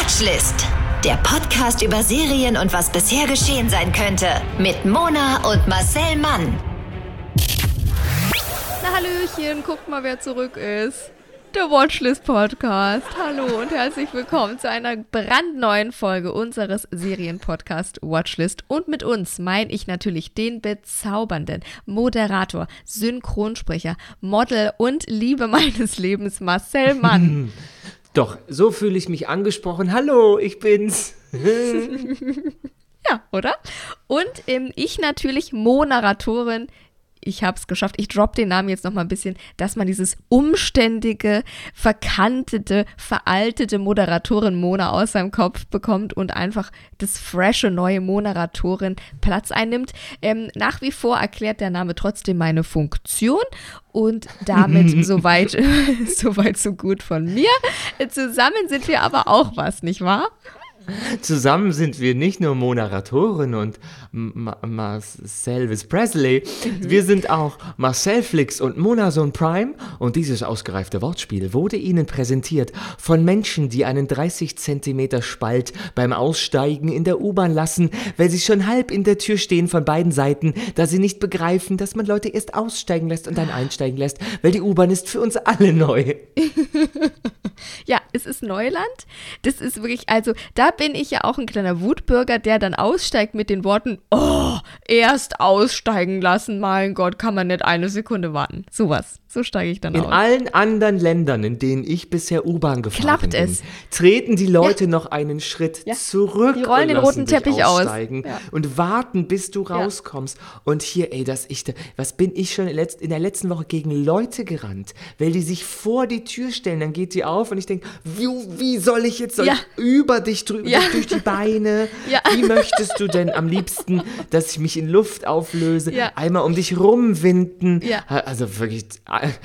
Watchlist. Der Podcast über Serien und was bisher geschehen sein könnte. Mit Mona und Marcel Mann. Na Hallöchen, guckt mal, wer zurück ist. Der Watchlist Podcast. Hallo und herzlich willkommen zu einer brandneuen Folge unseres Serienpodcast Watchlist. Und mit uns meine ich natürlich den bezaubernden Moderator, Synchronsprecher, Model und Liebe meines Lebens, Marcel Mann. Doch, so fühle ich mich angesprochen. Hallo, ich bin's. ja, oder? Und ähm, ich natürlich Moderatorin ich habe es geschafft. Ich droppe den Namen jetzt noch mal ein bisschen, dass man dieses umständige, verkantete, veraltete Moderatorin Mona aus seinem Kopf bekommt und einfach das frische neue Moderatorin Platz einnimmt. Ähm, nach wie vor erklärt der Name trotzdem meine Funktion und damit soweit, soweit so gut von mir. Zusammen sind wir aber auch was, nicht wahr? Zusammen sind wir nicht nur Moderatorin und Ma Marcelvis Presley, wir sind auch Marcel Flix und Monason Prime. Und dieses ausgereifte Wortspiel wurde Ihnen präsentiert von Menschen, die einen 30 Zentimeter Spalt beim Aussteigen in der U-Bahn lassen, weil sie schon halb in der Tür stehen von beiden Seiten, da sie nicht begreifen, dass man Leute erst aussteigen lässt und dann einsteigen lässt, weil die U-Bahn ist für uns alle neu. ja, es ist Neuland. Das ist wirklich, also da bin ich ja auch ein kleiner Wutbürger, der dann aussteigt mit den Worten, oh, erst aussteigen lassen, mein Gott, kann man nicht eine Sekunde warten. Sowas. So steige ich dann in aus. In allen anderen Ländern, in denen ich bisher U-Bahn gefahren Klappt bin, es. treten die Leute ja. noch einen Schritt ja. zurück. Die rollen den roten Teppich aus. Ja. Und warten, bis du rauskommst. Und hier, ey, dass ich da, was bin ich schon in der letzten Woche gegen Leute gerannt, weil die sich vor die Tür stellen, dann geht die auf und ich denke, wie, wie, soll ich jetzt soll ich über dich drüber, durch die Beine? Wie möchtest du denn am liebsten, dass ich mich in Luft auflöse, einmal um dich rumwinden? Also wirklich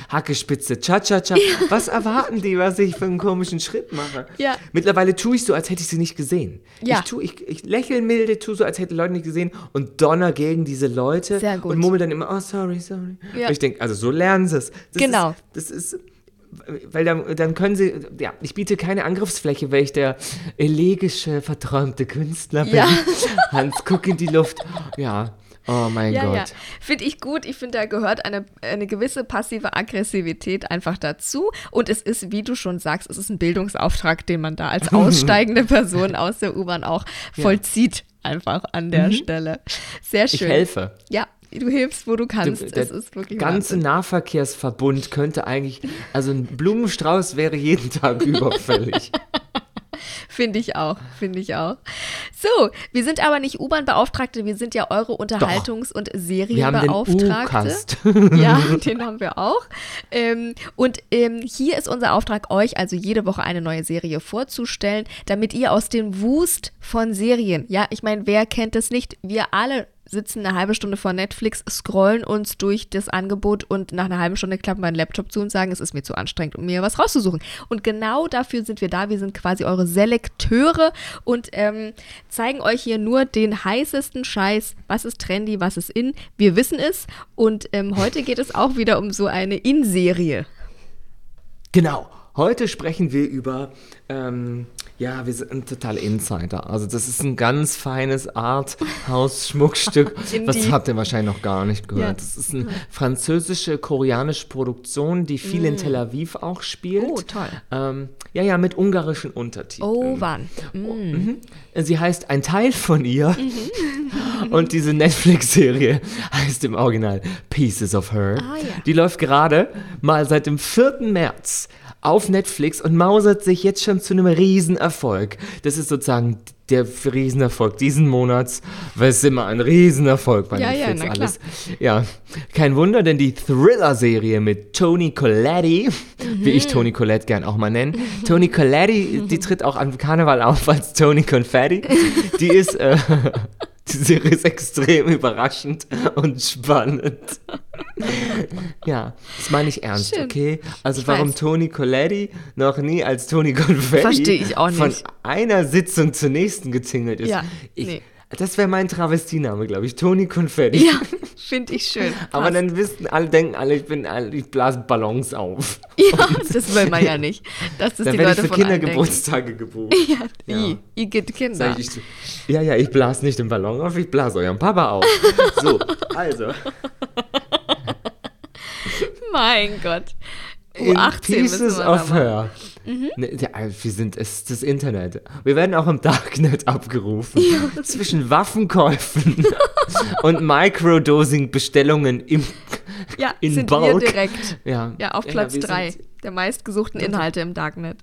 Hackespitze, Cha-Cha-Cha. Ja. Was erwarten die, was ich für einen komischen Schritt mache? Ja. Mittlerweile tue ich so, als hätte ich sie nicht gesehen. Ja. Ich, tue, ich, ich lächle milde, tue so, als hätte Leute nicht gesehen und donner gegen diese Leute und murmel dann immer, oh, sorry, sorry. Ja. Ich denke, also so lernen sie es. Genau. Ist, das ist weil dann, dann können sie, ja, ich biete keine Angriffsfläche, weil ich der elegische, verträumte Künstler bin. Ja. Hans, guck in die Luft. Ja, Oh mein ja, Gott. Ja. Finde ich gut. Ich finde, da gehört eine, eine gewisse passive Aggressivität einfach dazu. Und es ist, wie du schon sagst, es ist ein Bildungsauftrag, den man da als aussteigende Person aus der U-Bahn auch vollzieht. Ja. Einfach an der mhm. Stelle. Sehr schön. Ich helfe. Ja, du hilfst, wo du kannst. Der, das wirklich ganze Wahnsinn. Nahverkehrsverbund könnte eigentlich, also ein Blumenstrauß wäre jeden Tag überfällig. Finde ich auch, finde ich auch. So, wir sind aber nicht U-Bahn-Beauftragte, wir sind ja eure Unterhaltungs- und Serienbeauftragte. Den ja, den haben wir auch. Ähm, und ähm, hier ist unser Auftrag, euch also jede Woche eine neue Serie vorzustellen, damit ihr aus dem Wust von Serien, ja, ich meine, wer kennt es nicht? Wir alle sitzen eine halbe Stunde vor Netflix, scrollen uns durch das Angebot und nach einer halben Stunde klappen wir einen Laptop zu und sagen, es ist mir zu anstrengend, um mir was rauszusuchen. Und genau dafür sind wir da. Wir sind quasi eure Selekteure und ähm, zeigen euch hier nur den heißesten Scheiß. Was ist trendy, was ist in? Wir wissen es. Und ähm, heute geht es auch wieder um so eine In-Serie. Genau. Heute sprechen wir über ähm, ja, wir sind total Insider. Also das ist ein ganz feines Art-Haus-Schmuckstück. Was habt ihr wahrscheinlich noch gar nicht gehört. Ja. Das ist eine französische, koreanische Produktion, die viel mm. in Tel Aviv auch spielt. Oh, toll. Ähm, ja, ja, mit ungarischen Untertiteln. Oh, wann? Mm. Oh, mhm. Sie heißt Ein Teil von ihr. Mhm. Und diese Netflix-Serie heißt im Original Pieces of Her. Ah, ja. Die läuft gerade mal seit dem 4. März auf Netflix und mausert sich jetzt schon zu einem Riesenerfolg. Das ist sozusagen der Riesenerfolg diesen Monats, weil es immer ein Riesenerfolg bei ja, Netflix ja, alles. Ja, kein Wunder, denn die Thriller-Serie mit Tony Colletti, mhm. wie ich Tony Collette gern auch mal nenne, Tony Colletti, die tritt auch am Karneval auf als Tony Confetti, die ist äh, Die Serie ist extrem überraschend und spannend. ja, das meine ich ernst, Schön. okay? Also ich warum weiß. Toni Coletti noch nie als Toni Confetti von einer Sitzung zur nächsten gezingelt ist. Ja, ich, nee. Das wäre mein Travestiename, glaube ich. Toni Konfetti. Ja, finde ich schön. Aber Passt. dann wissen alle, denken alle, ich bin, ich blase Ballons auf. Ja, das will man ja nicht. Das Dann die werde ich Leute für allen denken. Kindergeburtstage gebucht. Ja, I, ihr gibt Kinder. Ich, ich, ja, ja, ich blase nicht den Ballon auf, ich blase euren Papa auf. So, also. Mein Gott. In U18 müssen Pieces of da Her. Ne, ja, wir sind, es das Internet. Wir werden auch im Darknet abgerufen. Zwischen Waffenkäufen und Microdosing-Bestellungen im Ja, in sind Bulk. wir direkt. Ja, Ja, auf Ja, Platz wir 3 sind- der meistgesuchten Inhalte im Darknet.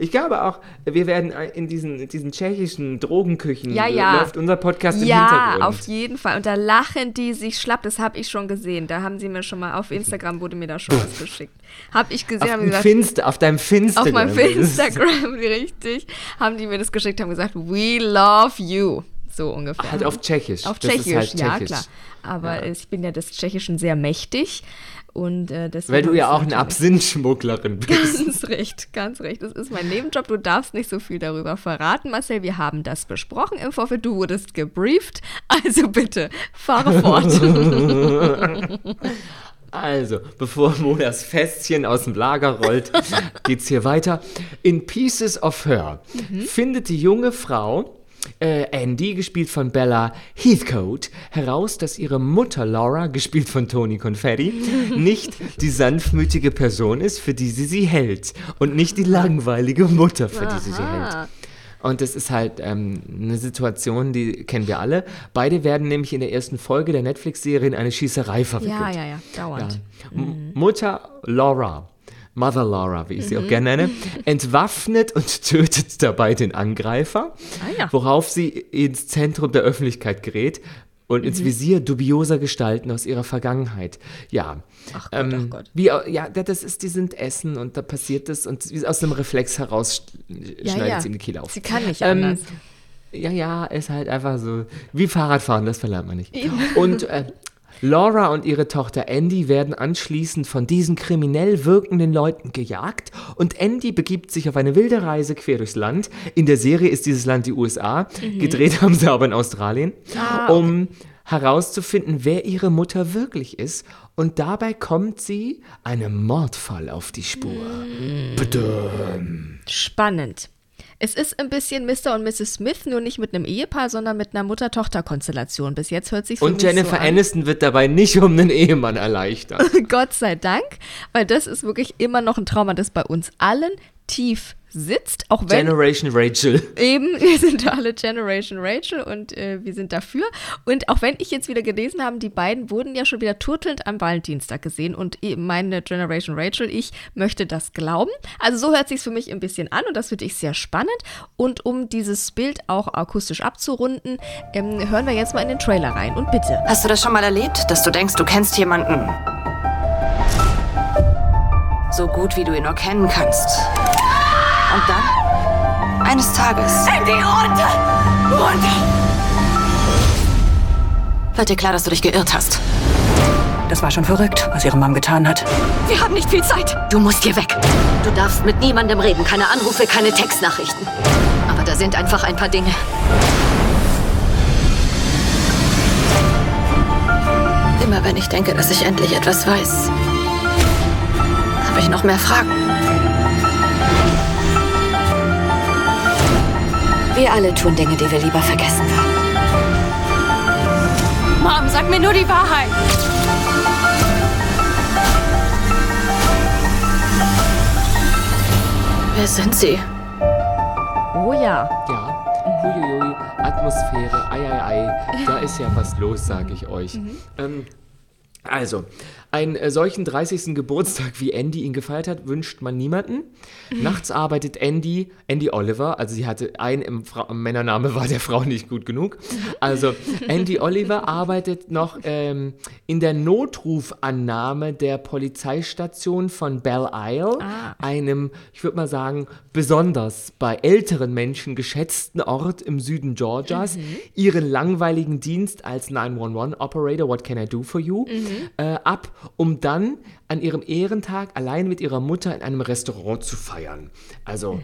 Ich glaube auch, wir werden in diesen, diesen tschechischen Drogenküchen Ja, ja. läuft unser Podcast im Ja, Hintergrund. auf jeden Fall. Und da lachen die sich schlapp. Das habe ich schon gesehen. Da haben sie mir schon mal auf Instagram wurde mir da schon was geschickt. Habe ich gesehen, auf, haben gesagt, Finster, auf deinem Finster. auf meinem Instagram, richtig, haben die mir das geschickt, haben gesagt, we love you. So ungefähr. Halt auf Tschechisch. Auf Tschechisch, halt ja Tschechisch. klar. Aber ich bin ja des Tschechischen sehr mächtig und äh, deswegen. Weil du ja auch eine Absinthschmugglerin bist. Ganz recht, ganz recht. Das ist mein Nebenjob. Du darfst nicht so viel darüber verraten, Marcel. Wir haben das besprochen im Vorfeld. Du wurdest gebrieft. Also bitte, fahre fort. Also, bevor Monas Fässchen aus dem Lager rollt, geht's hier weiter. In Pieces of Her Mhm. findet die junge Frau, äh, Andy, gespielt von Bella Heathcote, heraus, dass ihre Mutter Laura, gespielt von Toni Confetti, nicht die sanftmütige Person ist, für die sie sie hält. Und nicht die langweilige Mutter, für die sie sie hält. Und das ist halt ähm, eine Situation, die kennen wir alle. Beide werden nämlich in der ersten Folge der Netflix-Serie in eine Schießerei verwickelt. Ja, ja, ja, dauernd. M- Mutter Laura, Mother Laura, wie ich sie auch Mhm. gerne nenne, entwaffnet und tötet dabei den Angreifer, Ah ja. worauf sie ins Zentrum der Öffentlichkeit gerät und Mhm. ins Visier dubioser Gestalten aus ihrer Vergangenheit. Ja. Ach Gott, ähm, ach Gott. Wie, ja, da- das ist, die sind Essen und da passiert das und aus einem Reflex heraus Ja, schneidet ja. sie in die Kehle auf. Sie kann nicht Ähm, anders. Ja, ja, ist halt einfach so. Wie Fahrradfahren, das verlernt man nicht. Und äh, Laura und ihre Tochter Andy werden anschließend von diesen kriminell wirkenden Leuten gejagt und Andy begibt sich auf eine wilde Reise quer durchs Land. In der Serie ist dieses Land die USA, gedreht haben sie aber in Australien, um herauszufinden, wer ihre Mutter wirklich ist. Und dabei kommt sie einem Mordfall auf die Spur. Badum. Spannend. Es ist ein bisschen Mr. und Mrs. Smith, nur nicht mit einem Ehepaar, sondern mit einer Mutter-Tochter-Konstellation. Bis jetzt hört sich Und Jennifer Aniston wird dabei nicht um einen Ehemann erleichtert. Gott sei Dank, weil das ist wirklich immer noch ein Trauma, das bei uns allen tief sitzt, auch wenn Generation Rachel. Eben, wir sind alle Generation Rachel und äh, wir sind dafür. Und auch wenn ich jetzt wieder gelesen habe, die beiden wurden ja schon wieder turtelnd am Valentinstag gesehen und eben meine Generation Rachel, ich möchte das glauben. Also so hört sich für mich ein bisschen an und das finde ich sehr spannend. Und um dieses Bild auch akustisch abzurunden, ähm, hören wir jetzt mal in den Trailer rein und bitte. Hast du das schon mal erlebt, dass du denkst, du kennst jemanden? So gut, wie du ihn nur kennen kannst. Und dann, eines Tages. Andy, runter! Runter! Wird dir klar, dass du dich geirrt hast. Das war schon verrückt, was ihre Mom getan hat. Wir haben nicht viel Zeit. Du musst hier weg. Du darfst mit niemandem reden, keine Anrufe, keine Textnachrichten. Aber da sind einfach ein paar Dinge. Immer wenn ich denke, dass ich endlich etwas weiß, habe ich noch mehr Fragen. Wir alle tun Dinge, die wir lieber vergessen würden. Mom, sag mir nur die Wahrheit. Wer sind Sie? Oh ja. Ja, huiuiui, Atmosphäre, ei, ei, ei, da ist ja was los, sage ich euch. Ähm, also, einen äh, solchen 30. Geburtstag, wie Andy ihn gefeiert hat, wünscht man niemanden. Nachts arbeitet Andy, Andy Oliver, also sie hatte einen im Fra Männername, war der Frau nicht gut genug. Also, Andy Oliver arbeitet noch ähm, in der Notrufannahme der Polizeistation von Belle Isle, einem, ich würde mal sagen, besonders bei älteren Menschen geschätzten Ort im Süden Georgias, ihren langweiligen Dienst als 911-Operator, What Can I Do For You, äh, ab um dann an ihrem Ehrentag allein mit ihrer Mutter in einem Restaurant zu feiern. Also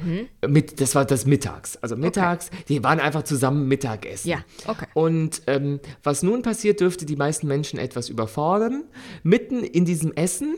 mit, das war das mittags. Also mittags, die waren einfach zusammen Mittagessen. Ja, okay. Und ähm, was nun passiert, dürfte die meisten Menschen etwas überfordern. Mitten in diesem Essen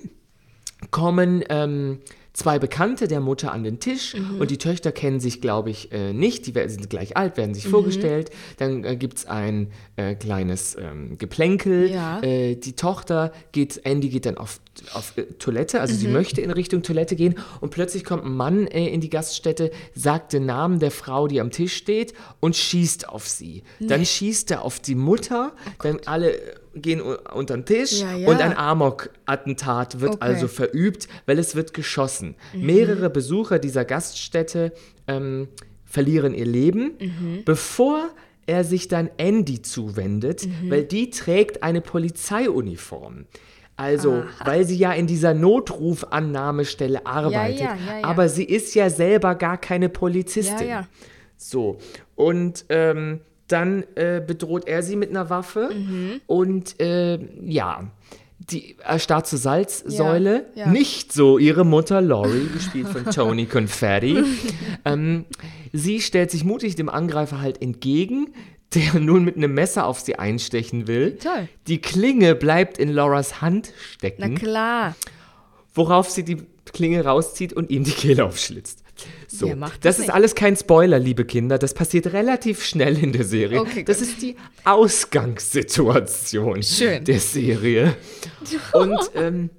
kommen ähm, zwei Bekannte der Mutter an den Tisch Mhm. und die Töchter kennen sich, glaube ich, äh, nicht. Die sind gleich alt, werden sich Mhm. vorgestellt. Dann äh, gibt es ein äh, kleines ähm, Geplänkel. Ja. Äh, die Tochter geht, Andy geht dann auf, auf äh, Toilette, also Mhm. sie möchte in Richtung Toilette gehen und plötzlich kommt ein Mann äh, in die Gaststätte, sagt den Namen der Frau, die am Tisch steht und schießt auf sie. Dann schießt er auf die Mutter, dann alle gehen unter den Tisch Ja, ja. und ein Amok-Attentat wird Okay. also verübt, weil es wird geschossen. Mhm. Mehrere Besucher dieser Gaststätte ähm, verlieren ihr Leben, Mhm. bevor er sich dann Andy zuwendet, Mhm. weil die trägt eine Polizeiuniform. Also, weil sie ja in dieser Notrufannahmestelle arbeitet. ja. Aber sie ist ja selber gar keine Polizistin. So, und ähm, dann äh, bedroht er sie mit einer Waffe Mhm. und äh, ja, die erstarrt zur Salzsäule. Ja, ja. Nicht so ihre Mutter Laurie, gespielt von Tony Confetti. ähm, sie stellt sich mutig dem Angreifer halt entgegen, der nun mit einem Messer auf sie einstechen will. Toll. Die Klinge bleibt in Lauras Hand Na stecken, klar. worauf sie die Klinge rauszieht und ihm die Kehle aufschlitzt. So, macht das das ist alles kein Spoiler, liebe Kinder. Das passiert relativ schnell in der Serie. Okay, das ist die Ausgangssituation Schön. der Serie. Und ähm,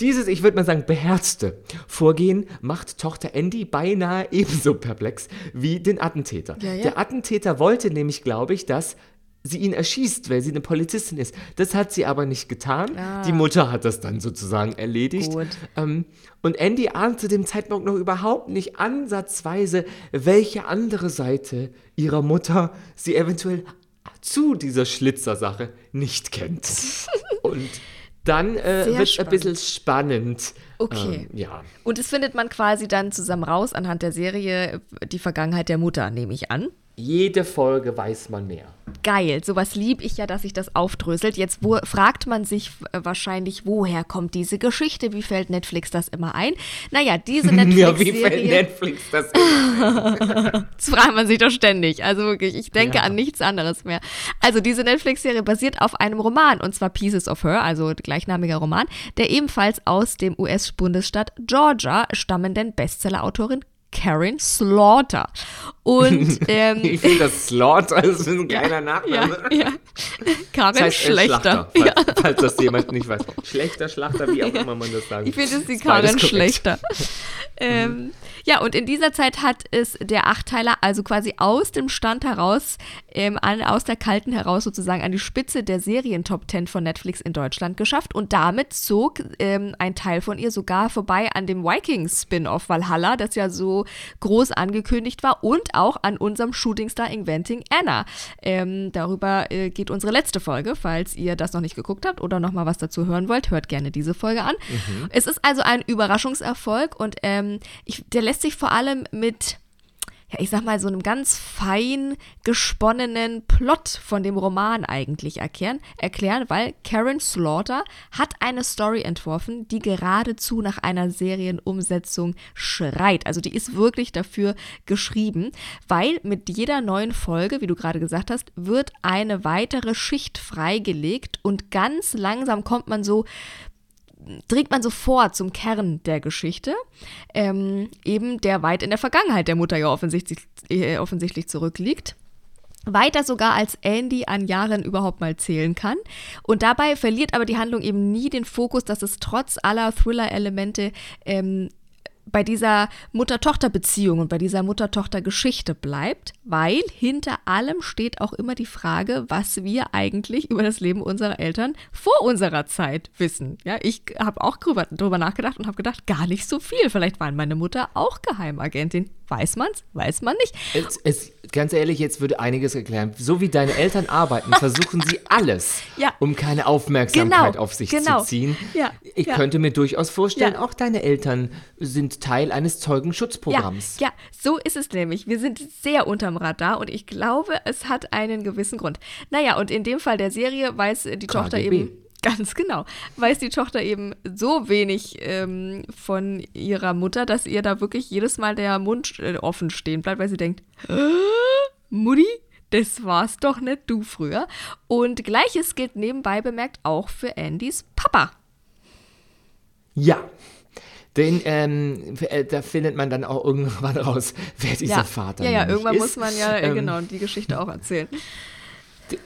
dieses, ich würde mal sagen, beherzte Vorgehen macht Tochter Andy beinahe ebenso perplex wie den Attentäter. Ja, ja. Der Attentäter wollte nämlich, glaube ich, dass sie ihn erschießt, weil sie eine Polizistin ist. Das hat sie aber nicht getan. Die Mutter hat das dann sozusagen erledigt. Ah. Gut. Ähm, und Andy ahnt zu dem Zeitpunkt noch überhaupt nicht ansatzweise, welche andere Seite ihrer Mutter sie eventuell zu dieser Schlitzersache nicht kennt. und dann äh, wird es ein spannend. bisschen spannend. Okay. Ähm, ja. Und es findet man quasi dann zusammen raus anhand der Serie die Vergangenheit der Mutter, nehme ich an. Jede Folge weiß man mehr. Geil, sowas lieb ich ja, dass sich das aufdröselt. Jetzt wo, fragt man sich äh, wahrscheinlich, woher kommt diese Geschichte? Wie fällt Netflix das immer ein? Naja, diese Ja, wie fällt Netflix das immer? das fragt man sich doch ständig. Also wirklich, ich denke Ja. an nichts anderes mehr. Also diese Netflix-Serie basiert auf einem Roman, und zwar Pieces of Her, also gleichnamiger Roman, der ebenfalls aus dem US-Bundesstaat Georgia stammenden Bestseller-Autorin Karen Slaughter. Und ähm, Ich finde das Slaughter ist ein kleiner ja, Nachname. ja. Karen Das heißt, Schlechter. Schlachter, falls, falls das jemand nicht weiß. Schlechter Schlachter, wie auch immer man das sagt. Ich finde es die Karin schlechter. ähm, ja, und in dieser Zeit hat es der Achteiler also quasi aus dem Stand heraus, ähm, an, aus der Kalten heraus sozusagen an die Spitze der Serien-Top 10 von Netflix in Deutschland geschafft. Und damit zog ähm, ein Teil von ihr sogar vorbei an dem Vikings-Spin-Off Valhalla, das ja so groß angekündigt war, und auch an unserem Shootingstar Inventing Anna. Ähm, darüber äh, geht unsere letzte Folge. Falls ihr das noch nicht geguckt habt oder noch mal was dazu hören wollt, hört gerne diese Folge an. Es ist also ein Überraschungserfolg und ähm, ich, der lässt sich vor allem mit ja, ich sag mal, so einem ganz fein gesponnenen Plot von dem Roman eigentlich erklären, erklären, weil Karen Slaughter hat eine Story entworfen, die geradezu nach einer Serienumsetzung schreit. Also die ist wirklich dafür geschrieben, weil mit jeder neuen Folge, wie du gerade gesagt hast, wird eine weitere Schicht freigelegt und ganz langsam kommt man so dringt man sofort zum Kern der Geschichte, ähm, eben der weit in der Vergangenheit der Mutter ja offensichtlich, äh, offensichtlich zurückliegt. Weiter sogar als Andy an Jahren überhaupt mal zählen kann. Und dabei verliert aber die Handlung eben nie den Fokus, dass es trotz aller Thriller-Elemente ähm, bei dieser Mutter-Tochter-Beziehung und bei dieser Mutter-Tochter-Geschichte bleibt, weil hinter allem steht auch immer die Frage, was wir eigentlich über das Leben unserer Eltern vor unserer Zeit wissen. Ja, ich habe auch drüber, drüber nachgedacht und habe gedacht, gar nicht so viel. Vielleicht war meine Mutter auch Geheimagentin. Weiß man's? Weiß man nicht. Es, es, ganz ehrlich, jetzt würde einiges erklären. So wie deine Eltern arbeiten, versuchen sie alles, Ja. Um keine Aufmerksamkeit Genau, auf sich genau. zu ziehen. Ja, Ich ja. könnte mir durchaus vorstellen, Ja. auch deine Eltern sind Teil eines Zeugenschutzprogramms. Ja, ja, so ist es nämlich. Wir sind sehr unterm Radar und ich glaube, es hat einen gewissen Grund. Naja, und in dem Fall der Serie weiß die Tochter KGB. eben. Ganz genau. Weiß die Tochter eben so wenig ähm, von ihrer Mutter, dass ihr da wirklich jedes Mal der Mund äh, offen stehen bleibt, weil sie denkt, "Hä? Mutti, das war's doch nicht du früher. Und gleiches gilt nebenbei bemerkt auch für Andys Papa. Ja. Den, ähm, äh, da findet man dann auch irgendwann raus, wer dieser ja. Vater Ja, ja, nämlich irgendwann ist. muss man ja, äh, Ähm, genau, die Geschichte auch erzählen.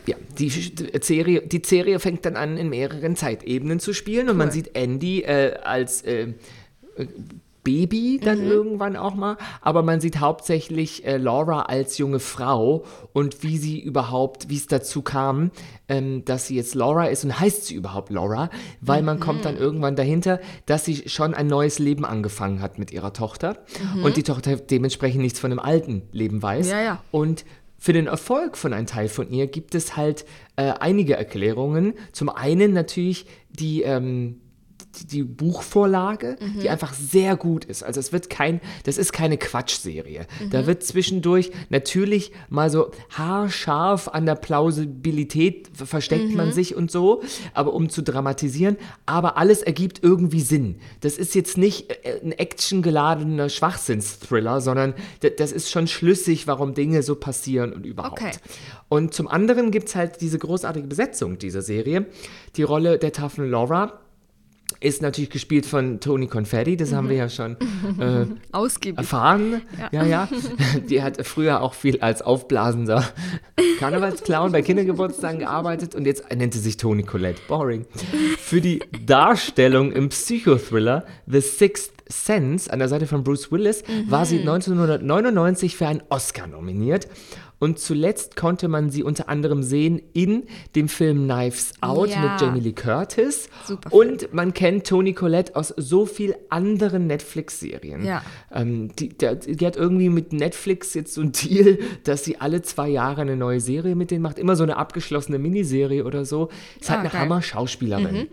ja, die Serie, die Serie fängt dann an, in mehreren Zeitebenen zu spielen und man Cool. sieht Andy äh, als äh, äh, Baby dann Mhm. irgendwann auch mal, aber man sieht hauptsächlich äh, Laura als junge Frau und wie sie überhaupt, wie es dazu kam, ähm, dass sie jetzt Laura ist und heißt sie überhaupt Laura, weil man kommt Mhm. dann irgendwann dahinter, dass sie schon ein neues Leben angefangen hat mit ihrer Tochter und die Tochter dementsprechend nichts von dem alten Leben weiß Mhm. Ja, ja. und für den Erfolg von einem Teil von ihr gibt es halt äh, einige Erklärungen. Zum einen natürlich die, ähm, die, Buchvorlage, Mhm. die einfach sehr gut ist. Also es wird kein, das ist keine Quatschserie. Mhm. Da wird zwischendurch natürlich mal so haarscharf an der Plausibilität ver- versteckt Mhm. man sich und so, aber um zu dramatisieren, aber alles ergibt irgendwie Sinn. Das ist jetzt nicht äh, ein actiongeladener Schwachsinnsthriller, sondern das ist schon schlüssig, warum Dinge so passieren und überhaupt. Okay. Und zum anderen gibt es halt diese großartige Besetzung dieser Serie. Die Rolle der taffen Laura ist natürlich gespielt von Tony Confetti, das haben wir ja schon äh, Ausgiebig. erfahren. Ja. ja, Die hat früher auch viel als aufblasender Karnevalsclown bei Kindergeburtstagen gearbeitet und jetzt nennt sie sich Toni Collette. Boring. Für die Darstellung im Psychothriller The Sixth Sense an der Seite von Bruce Willis war sie 1999 für einen Oscar nominiert. Und zuletzt konnte man sie unter anderem sehen in dem Film Knives Out Ja. mit Jamie Lee Curtis. Super Film. Und man kennt Toni Collette aus so viel anderen Netflix-Serien. Ja. Ähm, die, der, die hat irgendwie mit Netflix jetzt so ein Deal, dass sie alle zwei Jahre eine neue Serie mit denen macht. Immer so eine abgeschlossene Miniserie oder so. Ist halt Ah, eine geil. Mhm, Hammer-Schauspielerin.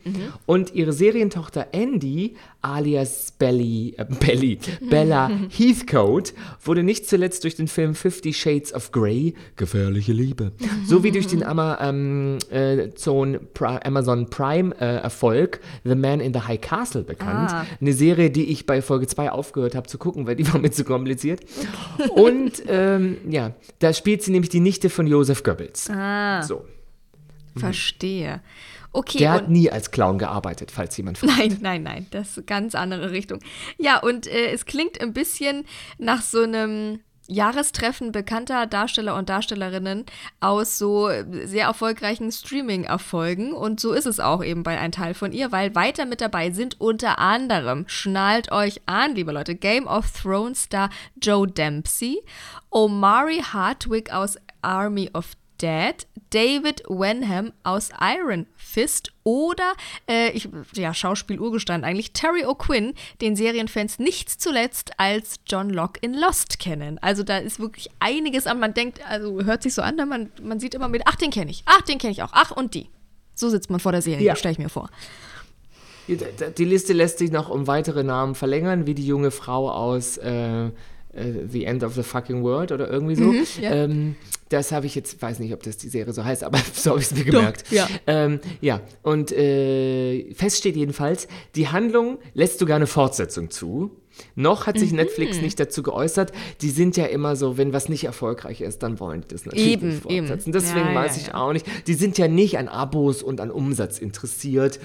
Und ihre Serientochter Andy, alias Belly, äh, Belly, Bella Heathcote, wurde nicht zuletzt durch den Film Fifty Shades of Grey, Gefährliche Liebe, sowie durch den Ama, ähm, äh, Pri Amazon Prime äh, Erfolg The Man in the High Castle bekannt. Ah. Eine Serie, die ich bei Folge 2 aufgehört habe zu gucken, weil die war mir zu kompliziert. Und ähm, ja, da spielt sie nämlich die Nichte von Joseph Goebbels. Ah, So. verstehe. Okay, Der hat nie als Clown gearbeitet, falls jemand fragt. Nein, nein, nein, das ist eine ganz andere Richtung. Ja, und äh, es klingt ein bisschen nach so einem Jahrestreffen bekannter Darsteller und Darstellerinnen aus so sehr erfolgreichen Streaming-Erfolgen. Und so ist es auch eben bei einem Teil von ihr, weil weiter mit dabei sind unter anderem, schnallt euch an, liebe Leute, Game of Thrones Star Joe Dempsey, Omari Hardwick aus Army of Dead, David Wenham aus Iron Fist oder, äh, ich, ja, Schauspiel-Urgestein eigentlich, Terry O'Quinn, den Serienfans nicht zuletzt als John Locke in Lost kennen. Also da ist wirklich einiges an, man denkt, also hört sich so an, man, man sieht immer mit, ach, den kenne ich, ach, den kenne ich auch, ach, und die. So sitzt man vor der Serie, Ja. stelle ich mir vor. Die, Liste lässt sich noch um weitere Namen verlängern, wie die junge Frau aus äh, The End of the Fucking World oder irgendwie so. Mhm, ja. ähm, das habe ich jetzt, weiß nicht, ob das die Serie so heißt, aber so habe ich es mir gemerkt. ja. Ähm, ja, und äh, fest steht jedenfalls, die Handlung lässt sogar eine Fortsetzung zu. Noch hat Mhm. sich Netflix nicht dazu geäußert. Die sind ja immer so, wenn was nicht erfolgreich ist, dann wollen die das natürlich Eben, nicht fortsetzen. eben. Deswegen Ja, ja, weiß ich ja. auch nicht. Die sind ja nicht an Abos und an Umsatz interessiert.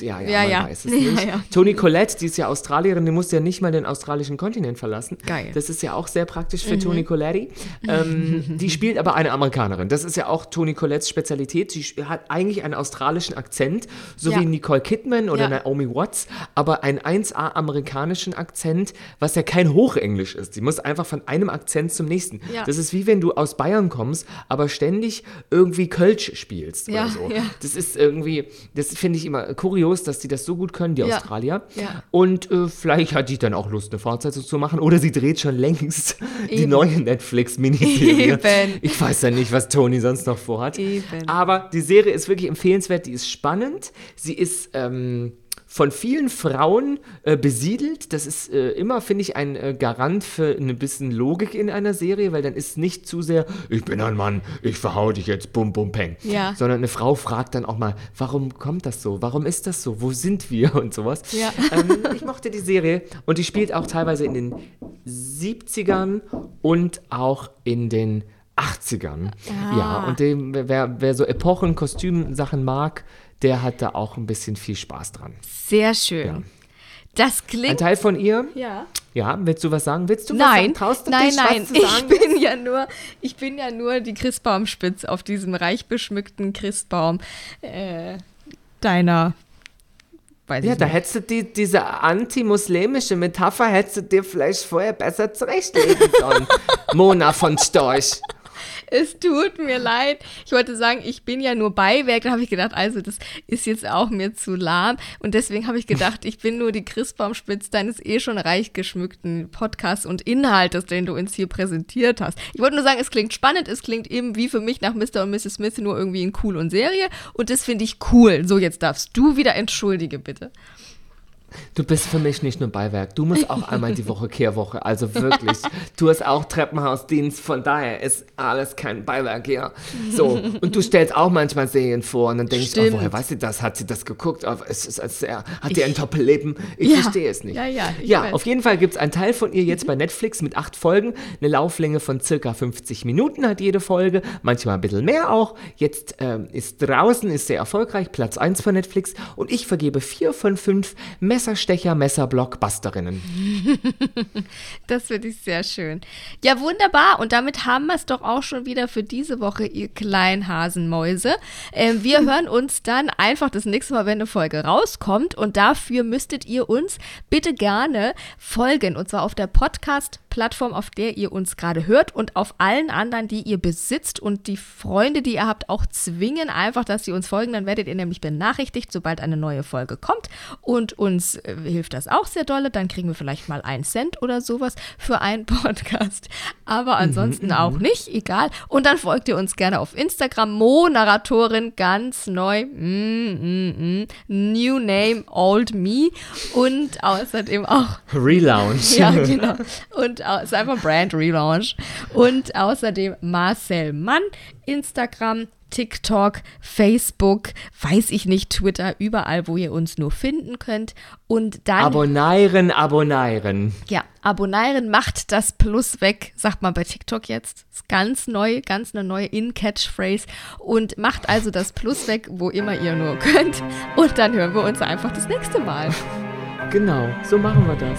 Ja, ja, Ja, man ja. weiß es Ja, nicht. ja. Toni Collette, die ist ja Australierin, die musste ja nicht mal den australischen Kontinent verlassen. Geil. Mhm. Das ist ja auch sehr praktisch für Toni Collette. Ähm, die spielt aber eine Amerikanerin. Das ist ja auch Toni Collettes Spezialität. Sie hat eigentlich einen australischen Akzent, so Ja. wie Nicole Kidman oder Ja. Naomi Watts, aber einen 1A amerikanischen Akzent, was ja kein Hochenglisch ist. Sie muss einfach von einem Akzent zum nächsten. Ja. Das ist wie wenn du aus Bayern kommst, aber ständig irgendwie Kölsch spielst Ja, oder so. ja. Das ist irgendwie, das finde ich immer kurios, dass die das so gut können, die Australier. Und äh, vielleicht hat die dann auch Lust, eine Fortsetzung zu machen. Oder sie dreht schon längst die Eben. neue Netflix-Miniserie. Ich weiß ja nicht, was Tony sonst noch vorhat. Eben. Aber die Serie ist wirklich empfehlenswert. Die ist spannend. Sie ist ähm, von vielen Frauen äh, besiedelt. Das ist äh, immer, finde ich, ein äh, Garant für ein bisschen Logik in einer Serie, weil dann ist nicht zu sehr, ich bin ein Mann, ich verhau dich jetzt, bum, bum, peng. Ja. Sondern eine Frau fragt dann auch mal, warum kommt das so? Warum ist das so? Wo sind wir? Und sowas. Ja. Ähm, ich mochte die Serie und die spielt auch teilweise in den 70ern und auch in den 80ern. Ja, und dem, wer, wer so Epochen, Kostümsachen mag, der hat da auch ein bisschen viel Spaß dran. Sehr schön. Ja. Das Ein klingt. Teil von ihr, Ja. ja, willst du was sagen? Willst du was Nein, sagen? Traust du nein, dich, nein. was zu Ich bin ja nur, ich bin ja nur die Christbaumspitz auf diesem reich beschmückten Christbaum äh, deiner. Weiß Ja, da nicht. hättest du die, diese antimuslimische Metapher hättest du dir vielleicht vorher besser zurechtlegen sollen. Mona von Storch. Es tut mir leid. Ich wollte sagen, ich bin ja nur Beiwerk. Da habe ich gedacht, also das ist jetzt auch mir zu lahm. Und deswegen habe ich gedacht, ich bin nur die Christbaumspitz deines eh schon reich geschmückten Podcasts und Inhaltes, den du uns hier präsentiert hast. Ich wollte nur sagen, es klingt spannend. Es klingt eben wie für mich nach Mr. und Mrs. Smith nur irgendwie in cool und Serie. Und das finde ich cool. So, jetzt darfst du wieder entschuldige, bitte. Du bist für mich nicht nur Beiwerk, du musst auch einmal die Woche Kehrwoche, also wirklich. Du hast auch Treppenhausdienst, von daher ist alles kein Beiwerk hier. So, und du stellst auch manchmal Serien vor und dann denkst du, oh, woher weiß sie das? Hat sie das geguckt? Oh, es ist, als er, hat die ein Doppelleben? Ich Ja. verstehe es nicht. Ja, ja, ich ja weiß. auf jeden Fall gibt es einen Teil von ihr jetzt bei Netflix mit acht Folgen, eine Lauflänge von circa 50 Minuten hat jede Folge, manchmal ein bisschen mehr auch. Jetzt ähm, ist draußen, ist sehr erfolgreich, Platz 1 von Netflix und ich vergebe vier von fünf Messerstecher, Messerblockbusterinnen. Das finde ich sehr schön. Ja, wunderbar. Und damit haben wir es doch auch schon wieder für diese Woche, ihr kleinen Hasenmäuse. Ähm, wir hören uns dann einfach das nächste Mal, wenn eine Folge rauskommt. Und dafür müsstet ihr uns bitte gerne folgen. Und zwar auf der Podcast-Plattform, auf der ihr uns gerade hört und auf allen anderen, die ihr besitzt. Und die Freunde, die ihr habt, auch zwingen einfach, dass sie uns folgen. Dann werdet ihr nämlich benachrichtigt, sobald eine neue Folge kommt. Und uns äh, hilft das auch sehr dolle. Dann kriegen wir vielleicht mal einen Cent oder sowas für einen Podcast. Aber ansonsten auch nicht, egal. Und dann folgt ihr uns gerne auf Instagram. Mo-Narratorin, ganz neu. Mm, mm, mm. New Name, Old Me. Und außerdem auch Relaunch. ja, genau. Und ist einfach Brand Relaunch. Und außerdem Marcel Mann, Instagram, TikTok, Facebook, weiß ich nicht, Twitter, überall, wo ihr uns nur finden könnt. Und dann, Abonnieren, abonnieren. ja, abonnieren, macht das Plus weg, sagt man bei TikTok jetzt. Ist ganz neu, ganz eine neue In-Catchphrase. Und macht also das Plus weg, wo immer ihr nur könnt. Und dann hören wir uns einfach das nächste Mal. Genau, so machen wir das.